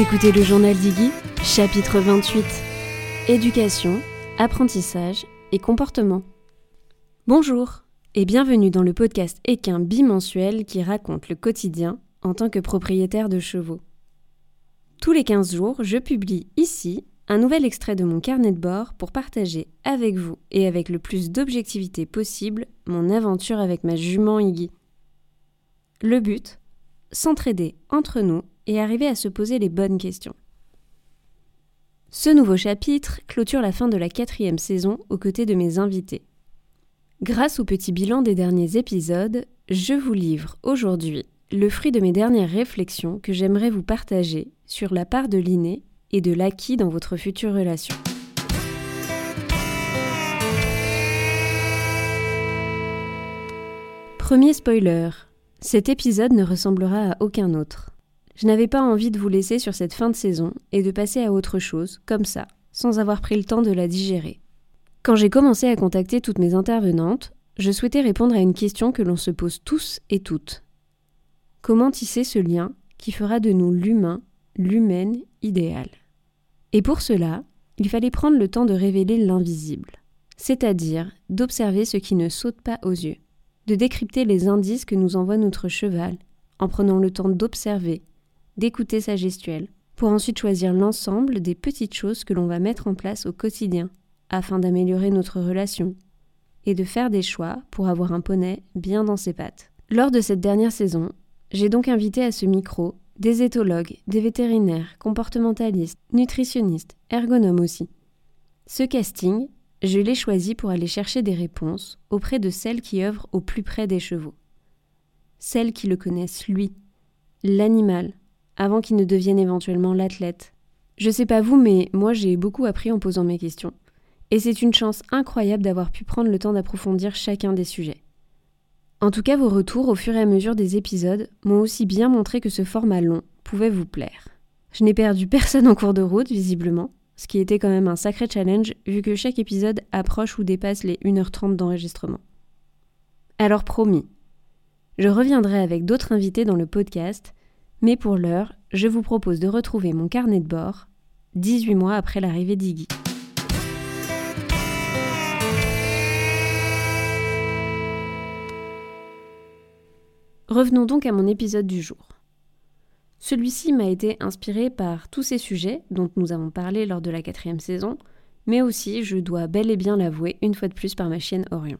Écoutez le journal d'Iggy, chapitre 28. Éducation, apprentissage et comportement. Bonjour et bienvenue dans le podcast équin bimensuel qui raconte le quotidien en tant que propriétaire de chevaux. Tous les 15 jours, je publie ici un nouvel extrait de mon carnet de bord pour partager avec vous et avec le plus d'objectivité possible mon aventure avec ma jument Iggy. Le but S'entraider entre nous et arriver à se poser les bonnes questions. Ce nouveau chapitre clôture la fin de la quatrième saison aux côtés de mes invités. Grâce au petit bilan des derniers épisodes, je vous livre aujourd'hui le fruit de mes dernières réflexions que j'aimerais vous partager sur la part de l'inné et de l'acquis dans votre future relation. Premier spoiler, cet épisode ne ressemblera à aucun autre. Je n'avais pas envie de vous laisser sur cette fin de saison et de passer à autre chose, comme ça, sans avoir pris le temps de la digérer. Quand j'ai commencé à contacter toutes mes intervenantes, je souhaitais répondre à une question que l'on se pose tous et toutes. Comment tisser ce lien qui fera de nous l'humain, l'humaine idéale Et pour cela, il fallait prendre le temps de révéler l'invisible, c'est-à-dire d'observer ce qui ne saute pas aux yeux, de décrypter les indices que nous envoie notre cheval, en prenant le temps d'observer, d'écouter sa gestuelle, pour ensuite choisir l'ensemble des petites choses que l'on va mettre en place au quotidien, afin d'améliorer notre relation, et de faire des choix pour avoir un poney bien dans ses pattes. Lors de cette dernière saison, j'ai donc invité à ce micro des éthologues, des vétérinaires, comportementalistes, nutritionnistes, ergonomes aussi. Ce casting, je l'ai choisi pour aller chercher des réponses auprès de celles qui œuvrent au plus près des chevaux. Celles qui le connaissent lui, l'animal, avant qu'il ne devienne éventuellement l'athlète. Je sais pas vous, mais moi j'ai beaucoup appris en posant mes questions. Et c'est une chance incroyable d'avoir pu prendre le temps d'approfondir chacun des sujets. En tout cas, vos retours au fur et à mesure des épisodes m'ont aussi bien montré que ce format long pouvait vous plaire. Je n'ai perdu personne en cours de route, visiblement, ce qui était quand même un sacré challenge vu que chaque épisode approche ou dépasse les 1h30 d'enregistrement. Alors promis, je reviendrai avec d'autres invités dans le podcast mais pour l'heure, je vous propose de retrouver mon carnet de bord, 18 mois après l'arrivée d'Iggy. Revenons donc à mon épisode du jour. Celui-ci m'a été inspiré par tous ces sujets dont nous avons parlé lors de la quatrième saison, mais aussi, je dois bel et bien l'avouer, une fois de plus par ma chienne Orion.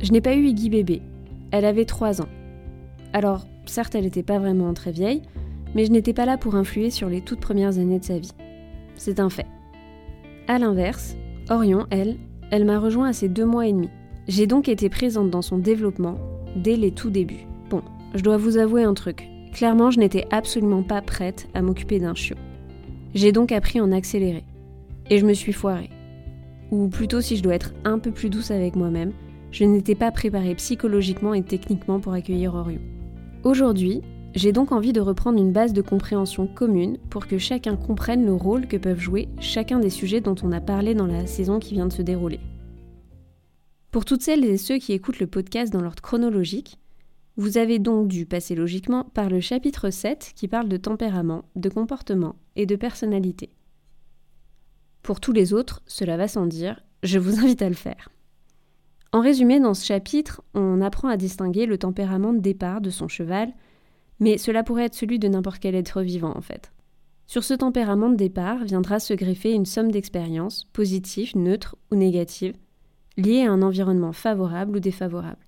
Je n'ai pas eu Iggy bébé. Elle avait 3 ans. Alors, certes, elle n'était pas vraiment très vieille, mais je n'étais pas là pour influer sur les toutes premières années de sa vie. C'est un fait. A l'inverse, Orion, elle, elle m'a rejoint à ses deux mois et demi. J'ai donc été présente dans son développement dès les tout débuts. Bon, je dois vous avouer un truc. Clairement, je n'étais absolument pas prête à m'occuper d'un chiot. J'ai donc appris en accéléré. Et je me suis foirée. Ou plutôt, si je dois être un peu plus douce avec moi-même, je n'étais pas préparée psychologiquement et techniquement pour accueillir Orion. Aujourd'hui, j'ai donc envie de reprendre une base de compréhension commune pour que chacun comprenne le rôle que peuvent jouer chacun des sujets dont on a parlé dans la saison qui vient de se dérouler. Pour toutes celles et ceux qui écoutent le podcast dans l'ordre chronologique, vous avez donc dû passer logiquement par le chapitre 7 qui parle de tempérament, de comportement et de personnalité. Pour tous les autres, cela va sans dire, je vous invite à le faire. En résumé, dans ce chapitre, on apprend à distinguer le tempérament de départ de son cheval, mais cela pourrait être celui de n'importe quel être vivant en fait. Sur ce tempérament de départ viendra se greffer une somme d'expériences, positives, neutres ou négatives, liées à un environnement favorable ou défavorable.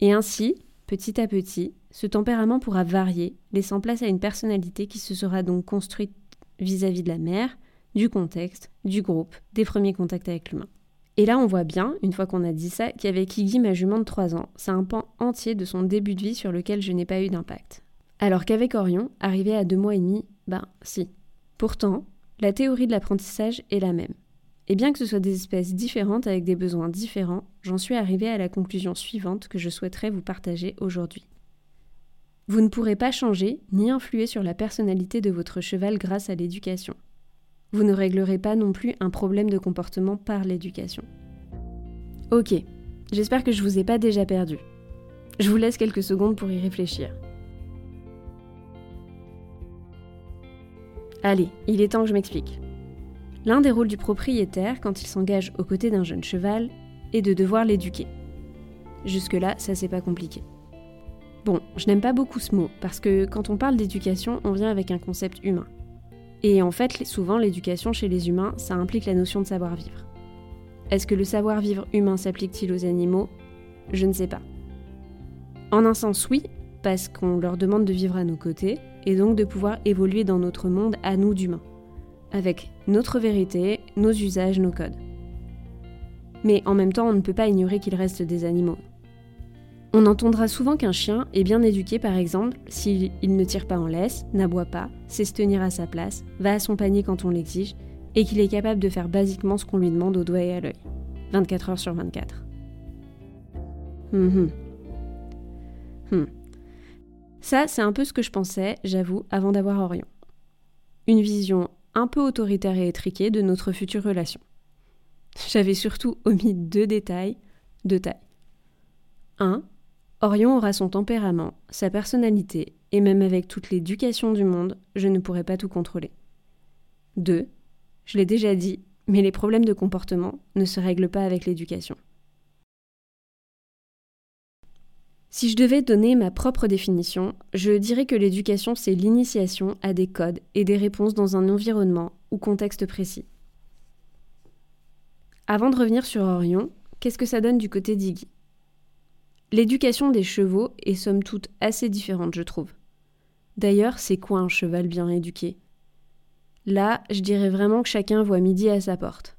Et ainsi, petit à petit, ce tempérament pourra varier, laissant place à une personnalité qui se sera donc construite vis-à-vis -vis de la mère, du contexte, du groupe, des premiers contacts avec l'humain. Et là, on voit bien, une fois qu'on a dit ça, qu'avec Iggy, ma jument de 3 ans, c'est un pan entier de son début de vie sur lequel je n'ai pas eu d'impact. Alors qu'avec Orion, arrivé à 2 mois et demi, ben si. Pourtant, la théorie de l'apprentissage est la même. Et bien que ce soit des espèces différentes avec des besoins différents, j'en suis arrivée à la conclusion suivante que je souhaiterais vous partager aujourd'hui. Vous ne pourrez pas changer ni influer sur la personnalité de votre cheval grâce à l'éducation vous ne réglerez pas non plus un problème de comportement par l'éducation. Ok, J'espère que je vous ai pas déjà perdu. Je vous laisse quelques secondes pour y réfléchir. Allez, il est temps que je m'explique. L'un des rôles du propriétaire quand il s'engage aux côtés d'un jeune cheval est de devoir l'éduquer. Jusque-là, ça c'est pas compliqué. Bon, je n'aime pas beaucoup ce mot, parce que quand on parle d'éducation, on vient avec un concept humain. Et en fait, souvent, l'éducation chez les humains, ça implique la notion de savoir-vivre. Est-ce que le savoir-vivre humain s'applique-t-il aux animaux? Je ne sais pas. En un sens, oui, parce qu'on leur demande de vivre à nos côtés, et donc de pouvoir évoluer dans notre monde à nous d'humains, avec notre vérité, nos usages, nos codes. Mais en même temps, on ne peut pas ignorer qu'il reste des animaux. On entendra souvent qu'un chien est bien éduqué, par exemple, s'il ne tire pas en laisse, n'aboie pas, sait se tenir à sa place, va à son panier quand on l'exige, et qu'il est capable de faire basiquement ce qu'on lui demande au doigt et à l'œil. 24 heures sur 24. Hum, hum. Ça, c'est un peu ce que je pensais, j'avoue, avant d'avoir Orion. Une vision un peu autoritaire et étriquée de notre future relation. J'avais surtout omis deux détails, de taille. 1. Orion aura son tempérament, sa personnalité, et même avec toute l'éducation du monde, je ne pourrai pas tout contrôler. 2. Je l'ai déjà dit, mais les problèmes de comportement ne se règlent pas avec l'éducation. Si je devais donner ma propre définition, je dirais que l'éducation, c'est l'initiation à des codes et des réponses dans un environnement ou contexte précis. Avant de revenir sur Orion, qu'est-ce que ça donne du côté d'Iggy? L'éducation des chevaux est somme toute assez différente, je trouve. D'ailleurs, c'est quoi un cheval bien éduqué? Là, je dirais vraiment que chacun voit midi à sa porte.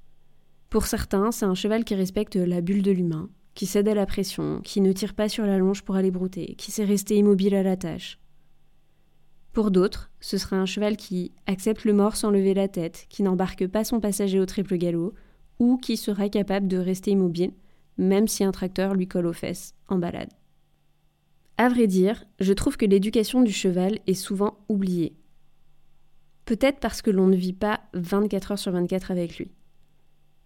Pour certains, c'est un cheval qui respecte la bulle de l'humain, qui cède à la pression, qui ne tire pas sur la longe pour aller brouter, qui sait rester immobile à la tâche. Pour d'autres, ce sera un cheval qui accepte le mort sans lever la tête, qui n'embarque pas son passager au triple galop, ou qui sera capable de rester immobile même si un tracteur lui colle aux fesses en balade. À vrai dire, je trouve que l'éducation du cheval est souvent oubliée. Peut-être parce que l'on ne vit pas 24 heures sur 24 avec lui.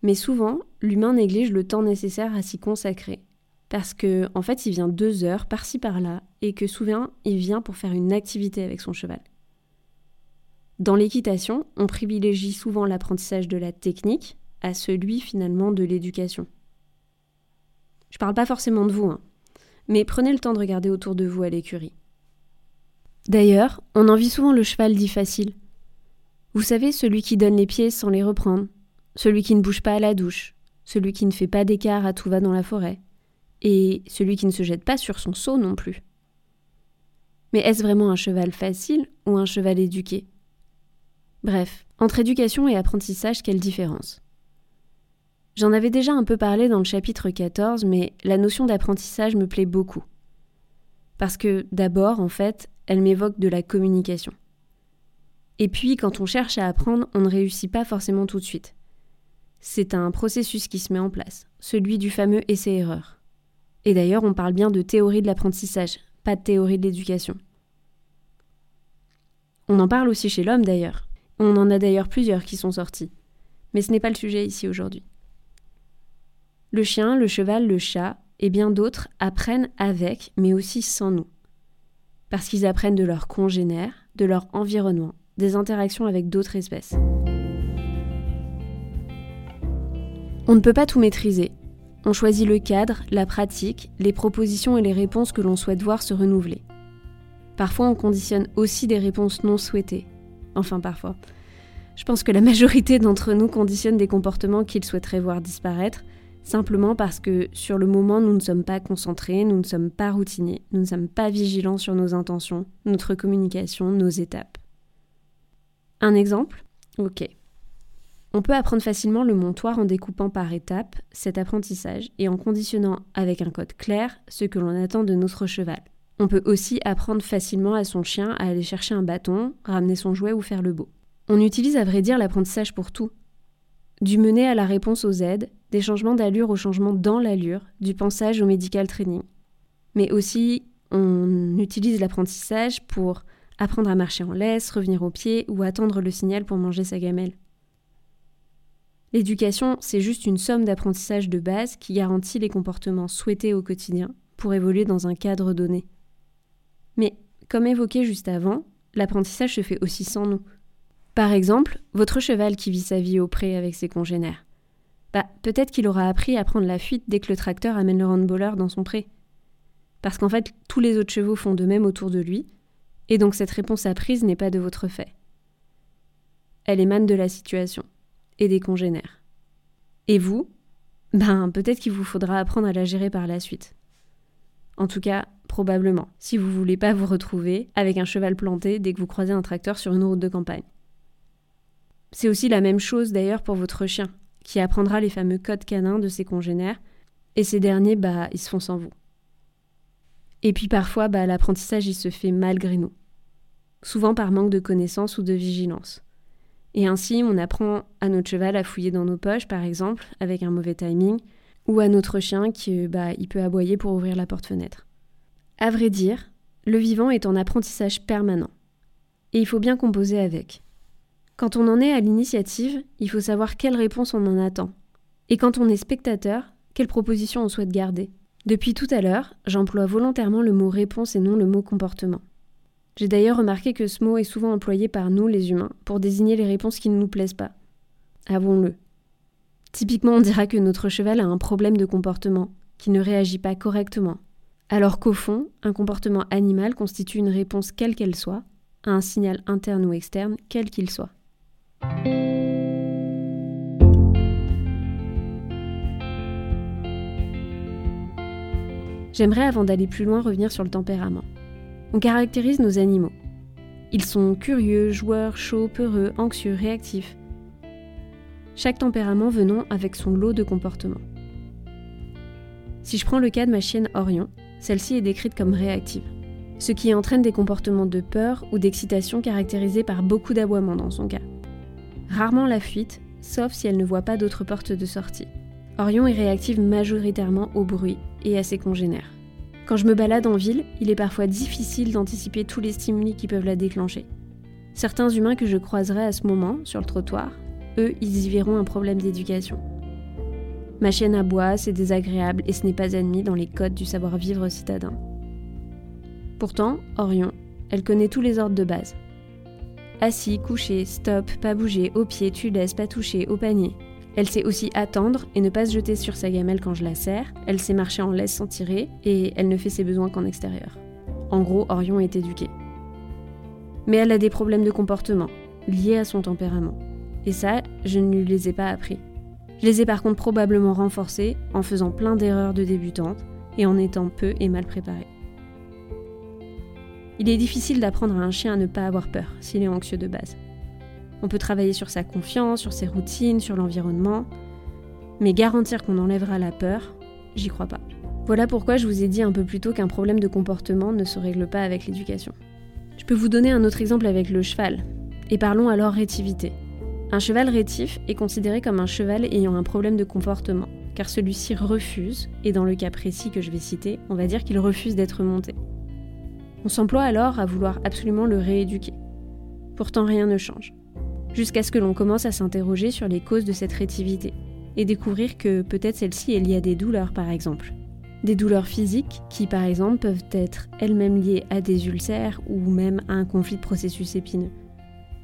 Mais souvent, l'humain néglige le temps nécessaire à s'y consacrer. Parce que, en fait, il vient deux heures par-ci par-là et que souvent, il vient pour faire une activité avec son cheval. Dans l'équitation, on privilégie souvent l'apprentissage de la technique à celui finalement de l'éducation. Je parle pas forcément de vous, hein. mais prenez le temps de regarder autour de vous à l'écurie. D'ailleurs, on envie souvent le cheval dit facile. Vous savez, celui qui donne les pieds sans les reprendre, celui qui ne bouge pas à la douche, celui qui ne fait pas d'écart à tout va dans la forêt, et celui qui ne se jette pas sur son seau non plus. Mais est-ce vraiment un cheval facile ou un cheval éduqué? Bref, entre éducation et apprentissage, quelle différence? J'en avais déjà un peu parlé dans le chapitre 14, mais la notion d'apprentissage me plaît beaucoup. Parce que d'abord, en fait, elle m'évoque de la communication. Et puis, quand on cherche à apprendre, on ne réussit pas forcément tout de suite. C'est un processus qui se met en place, celui du fameux essai-erreur. Et d'ailleurs, on parle bien de théorie de l'apprentissage, pas de théorie de l'éducation. On en parle aussi chez l'homme d'ailleurs. On en a d'ailleurs plusieurs qui sont sortis. Mais ce n'est pas le sujet ici aujourd'hui. Le chien, le cheval, le chat et bien d'autres apprennent avec, mais aussi sans nous. Parce qu'ils apprennent de leurs congénères, de leur environnement, des interactions avec d'autres espèces. On ne peut pas tout maîtriser. On choisit le cadre, la pratique, les propositions et les réponses que l'on souhaite voir se renouveler. Parfois, on conditionne aussi des réponses non souhaitées. Enfin, parfois. Je pense que la majorité d'entre nous conditionnent des comportements qu'ils souhaiteraient voir disparaître, simplement parce que sur le moment, nous ne sommes pas concentrés, nous ne sommes pas routiniers, nous ne sommes pas vigilants sur nos intentions, notre communication, nos étapes. Un exemple? Ok. On peut apprendre facilement le montoir en découpant par étapes cet apprentissage et en conditionnant avec un code clair ce que l'on attend de notre cheval. On peut aussi apprendre facilement à son chien à aller chercher un bâton, ramener son jouet ou faire le beau. On utilise à vrai dire l'apprentissage pour tout, du mener à la réponse aux aides, des changements d'allure au changement dans l'allure, du pensage au medical training. Mais aussi, on utilise l'apprentissage pour apprendre à marcher en laisse, revenir au pied ou attendre le signal pour manger sa gamelle. L'éducation, c'est juste une somme d'apprentissage de base qui garantit les comportements souhaités au quotidien pour évoluer dans un cadre donné. Mais, comme évoqué juste avant, l'apprentissage se fait aussi sans nous. Par exemple, votre cheval qui vit sa vie au pré avec ses congénères. Bah, peut-être qu'il aura appris à prendre la fuite dès que le tracteur amène le handballeur dans son pré. Parce qu'en fait, tous les autres chevaux font de même autour de lui, et donc cette réponse apprise n'est pas de votre fait. Elle émane de la situation et des congénères. Et vous? Ben, peut-être qu'il vous faudra apprendre à la gérer par la suite. En tout cas, probablement, si vous voulez pas vous retrouver avec un cheval planté dès que vous croisez un tracteur sur une route de campagne. C'est aussi la même chose d'ailleurs pour votre chien, qui apprendra les fameux codes canins de ses congénères, et ces derniers, bah, ils se font sans vous. Et puis parfois, bah, l'apprentissage, il se fait malgré nous, souvent par manque de connaissances ou de vigilance. Et ainsi, on apprend à notre cheval à fouiller dans nos poches, par exemple, avec un mauvais timing, ou à notre chien qui bah, il peut aboyer pour ouvrir la porte-fenêtre. À vrai dire, le vivant est en apprentissage permanent. Et il faut bien composer avec. Quand on en est à l'initiative, il faut savoir quelle réponse on en attend. Et quand on est spectateur, quelle proposition on souhaite garder. Depuis tout à l'heure, j'emploie volontairement le mot réponse et non le mot comportement. J'ai d'ailleurs remarqué que ce mot est souvent employé par nous, les humains, pour désigner les réponses qui ne nous plaisent pas. Avouons-le. Typiquement, on dira que notre cheval a un problème de comportement, qui ne réagit pas correctement, alors qu'au fond, un comportement animal constitue une réponse quelle qu'elle soit, à un signal interne ou externe, quel qu'il soit. J'aimerais avant d'aller plus loin revenir sur le tempérament. On caractérise nos animaux. Ils sont curieux, joueurs, chauds, peureux, anxieux, réactifs. Chaque tempérament venant avec son lot de comportements. Si je prends le cas de ma chienne Orion, celle-ci est décrite comme réactive, ce qui entraîne des comportements de peur ou d'excitation caractérisés par beaucoup d'aboiements dans son cas. Rarement la fuite, sauf si elle ne voit pas d'autres portes de sortie. Orion est réactive majoritairement au bruit et à ses congénères. Quand je me balade en ville, il est parfois difficile d'anticiper tous les stimuli qui peuvent la déclencher. Certains humains que je croiserai à ce moment, sur le trottoir, eux, ils y verront un problème d'éducation. Ma chienne aboie, c'est désagréable et ce n'est pas admis dans les codes du savoir-vivre citadin. Pourtant, Orion, elle connaît tous les ordres de base. Assis, couché, stop, pas bouger, au pied, tu laisses, pas toucher, au panier. Elle sait aussi attendre et ne pas se jeter sur sa gamelle quand je la serre. Elle sait marcher en laisse sans tirer et elle ne fait ses besoins qu'en extérieur. En gros, Orion est éduquée. Mais elle a des problèmes de comportement liés à son tempérament. Et ça, je ne lui les ai pas appris. Je les ai par contre probablement renforcés en faisant plein d'erreurs de débutante et en étant peu et mal préparée. Il est difficile d'apprendre à un chien à ne pas avoir peur s'il est anxieux de base. On peut travailler sur sa confiance, sur ses routines, sur l'environnement. Mais garantir qu'on enlèvera la peur, j'y crois pas. Voilà pourquoi je vous ai dit un peu plus tôt qu'un problème de comportement ne se règle pas avec l'éducation. Je peux vous donner un autre exemple avec le cheval. Et parlons alors rétivité. Un cheval rétif est considéré comme un cheval ayant un problème de comportement, car celui-ci refuse, et dans le cas précis que je vais citer, on va dire qu'il refuse d'être monté. On s'emploie alors à vouloir absolument le rééduquer. Pourtant rien ne change jusqu'à ce que l'on commence à s'interroger sur les causes de cette rétivité et découvrir que peut-être celle-ci est liée à des douleurs par exemple. Des douleurs physiques qui par exemple peuvent être elles-mêmes liées à des ulcères ou même à un conflit de processus épineux.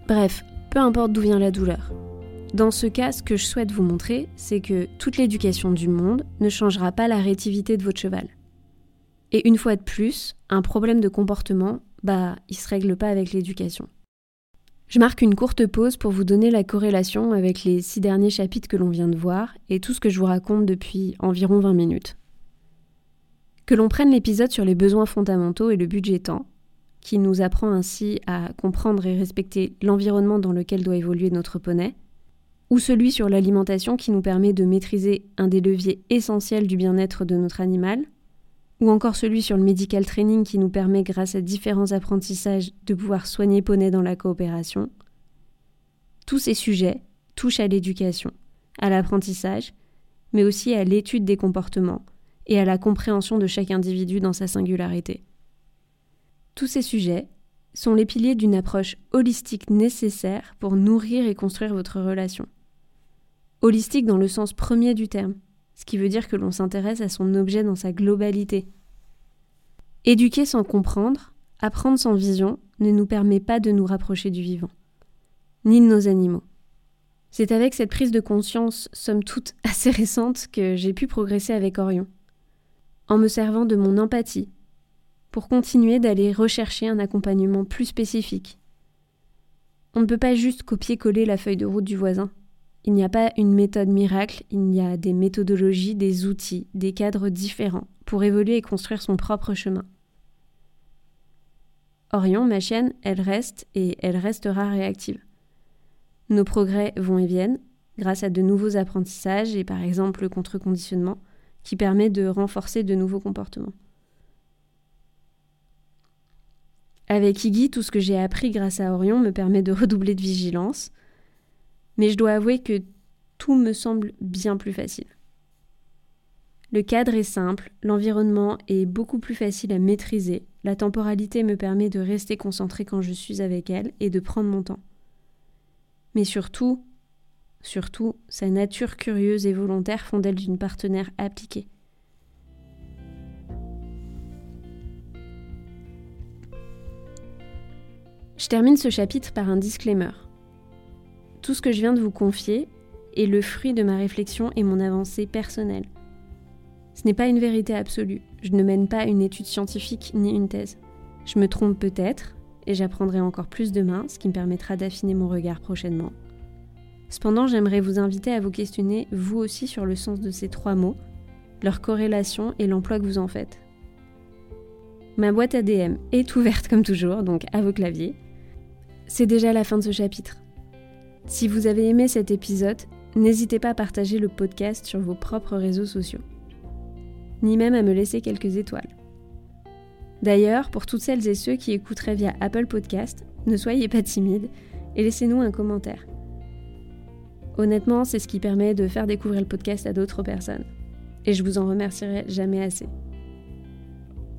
Bref, peu importe d'où vient la douleur. Dans ce cas, ce que je souhaite vous montrer, c'est que toute l'éducation du monde ne changera pas la rétivité de votre cheval. Et une fois de plus, un problème de comportement, bah, il se règle pas avec l'éducation. Je marque une courte pause pour vous donner la corrélation avec les six derniers chapitres que l'on vient de voir et tout ce que je vous raconte depuis environ 20 minutes. Que l'on prenne l'épisode sur les besoins fondamentaux et le budget temps, qui nous apprend ainsi à comprendre et respecter l'environnement dans lequel doit évoluer notre poney, ou celui sur l'alimentation qui nous permet de maîtriser un des leviers essentiels du bien-être de notre animal, ou encore celui sur le medical training qui nous permet, grâce à différents apprentissages, de pouvoir soigner Poney dans la coopération. Tous ces sujets touchent à l'éducation, à l'apprentissage, mais aussi à l'étude des comportements et à la compréhension de chaque individu dans sa singularité. Tous ces sujets sont les piliers d'une approche holistique nécessaire pour nourrir et construire votre relation. Holistique dans le sens premier du terme, ce qui veut dire que l'on s'intéresse à son objet dans sa globalité. Éduquer sans comprendre, apprendre sans vision, ne nous permet pas de nous rapprocher du vivant, ni de nos animaux. C'est avec cette prise de conscience, somme toute assez récente, que j'ai pu progresser avec Orion, en me servant de mon empathie, pour continuer d'aller rechercher un accompagnement plus spécifique. On ne peut pas juste copier-coller la feuille de route du voisin. Il n'y a pas une méthode miracle, il y a des méthodologies, des outils, des cadres différents pour évoluer et construire son propre chemin. Orion, ma chienne, elle reste et elle restera réactive. Nos progrès vont et viennent grâce à de nouveaux apprentissages et par exemple le contre-conditionnement qui permet de renforcer de nouveaux comportements. Avec Iggy, tout ce que j'ai appris grâce à Orion me permet de redoubler de vigilance, mais je dois avouer que tout me semble bien plus facile. Le cadre est simple, l'environnement est beaucoup plus facile à maîtriser, la temporalité me permet de rester concentré quand je suis avec elle et de prendre mon temps. Mais surtout, surtout, sa nature curieuse et volontaire font d'elle une partenaire appliquée. Je termine ce chapitre par un disclaimer. Tout ce que je viens de vous confier est le fruit de ma réflexion et mon avancée personnelle. Ce n'est pas une vérité absolue. Je ne mène pas une étude scientifique ni une thèse. Je me trompe peut-être, et j'apprendrai encore plus demain, ce qui me permettra d'affiner mon regard prochainement. Cependant, j'aimerais vous inviter à vous questionner vous aussi sur le sens de ces trois mots, leur corrélation et l'emploi que vous en faites. Ma boîte ADM est ouverte comme toujours, donc à vos claviers. C'est déjà la fin de ce chapitre. Si vous avez aimé cet épisode, n'hésitez pas à partager le podcast sur vos propres réseaux sociaux, ni même à me laisser quelques étoiles. D'ailleurs, pour toutes celles et ceux qui écouteraient via Apple Podcast, ne soyez pas timides et laissez-nous un commentaire. Honnêtement, c'est ce qui permet de faire découvrir le podcast à d'autres personnes. Et je vous en remercierai jamais assez.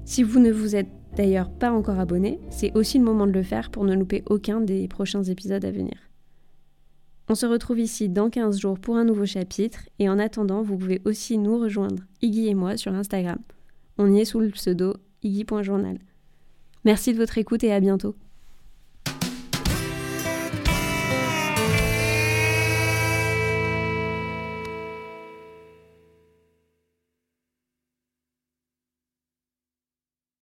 Si vous ne vous êtes d'ailleurs pas encore abonné, c'est aussi le moment de le faire pour ne louper aucun des prochains épisodes à venir. On se retrouve ici dans 15 jours pour un nouveau chapitre et en attendant, vous pouvez aussi nous rejoindre, Iggy et moi, sur Instagram. On y est sous le pseudo iggy.journal. Merci de votre écoute et à bientôt.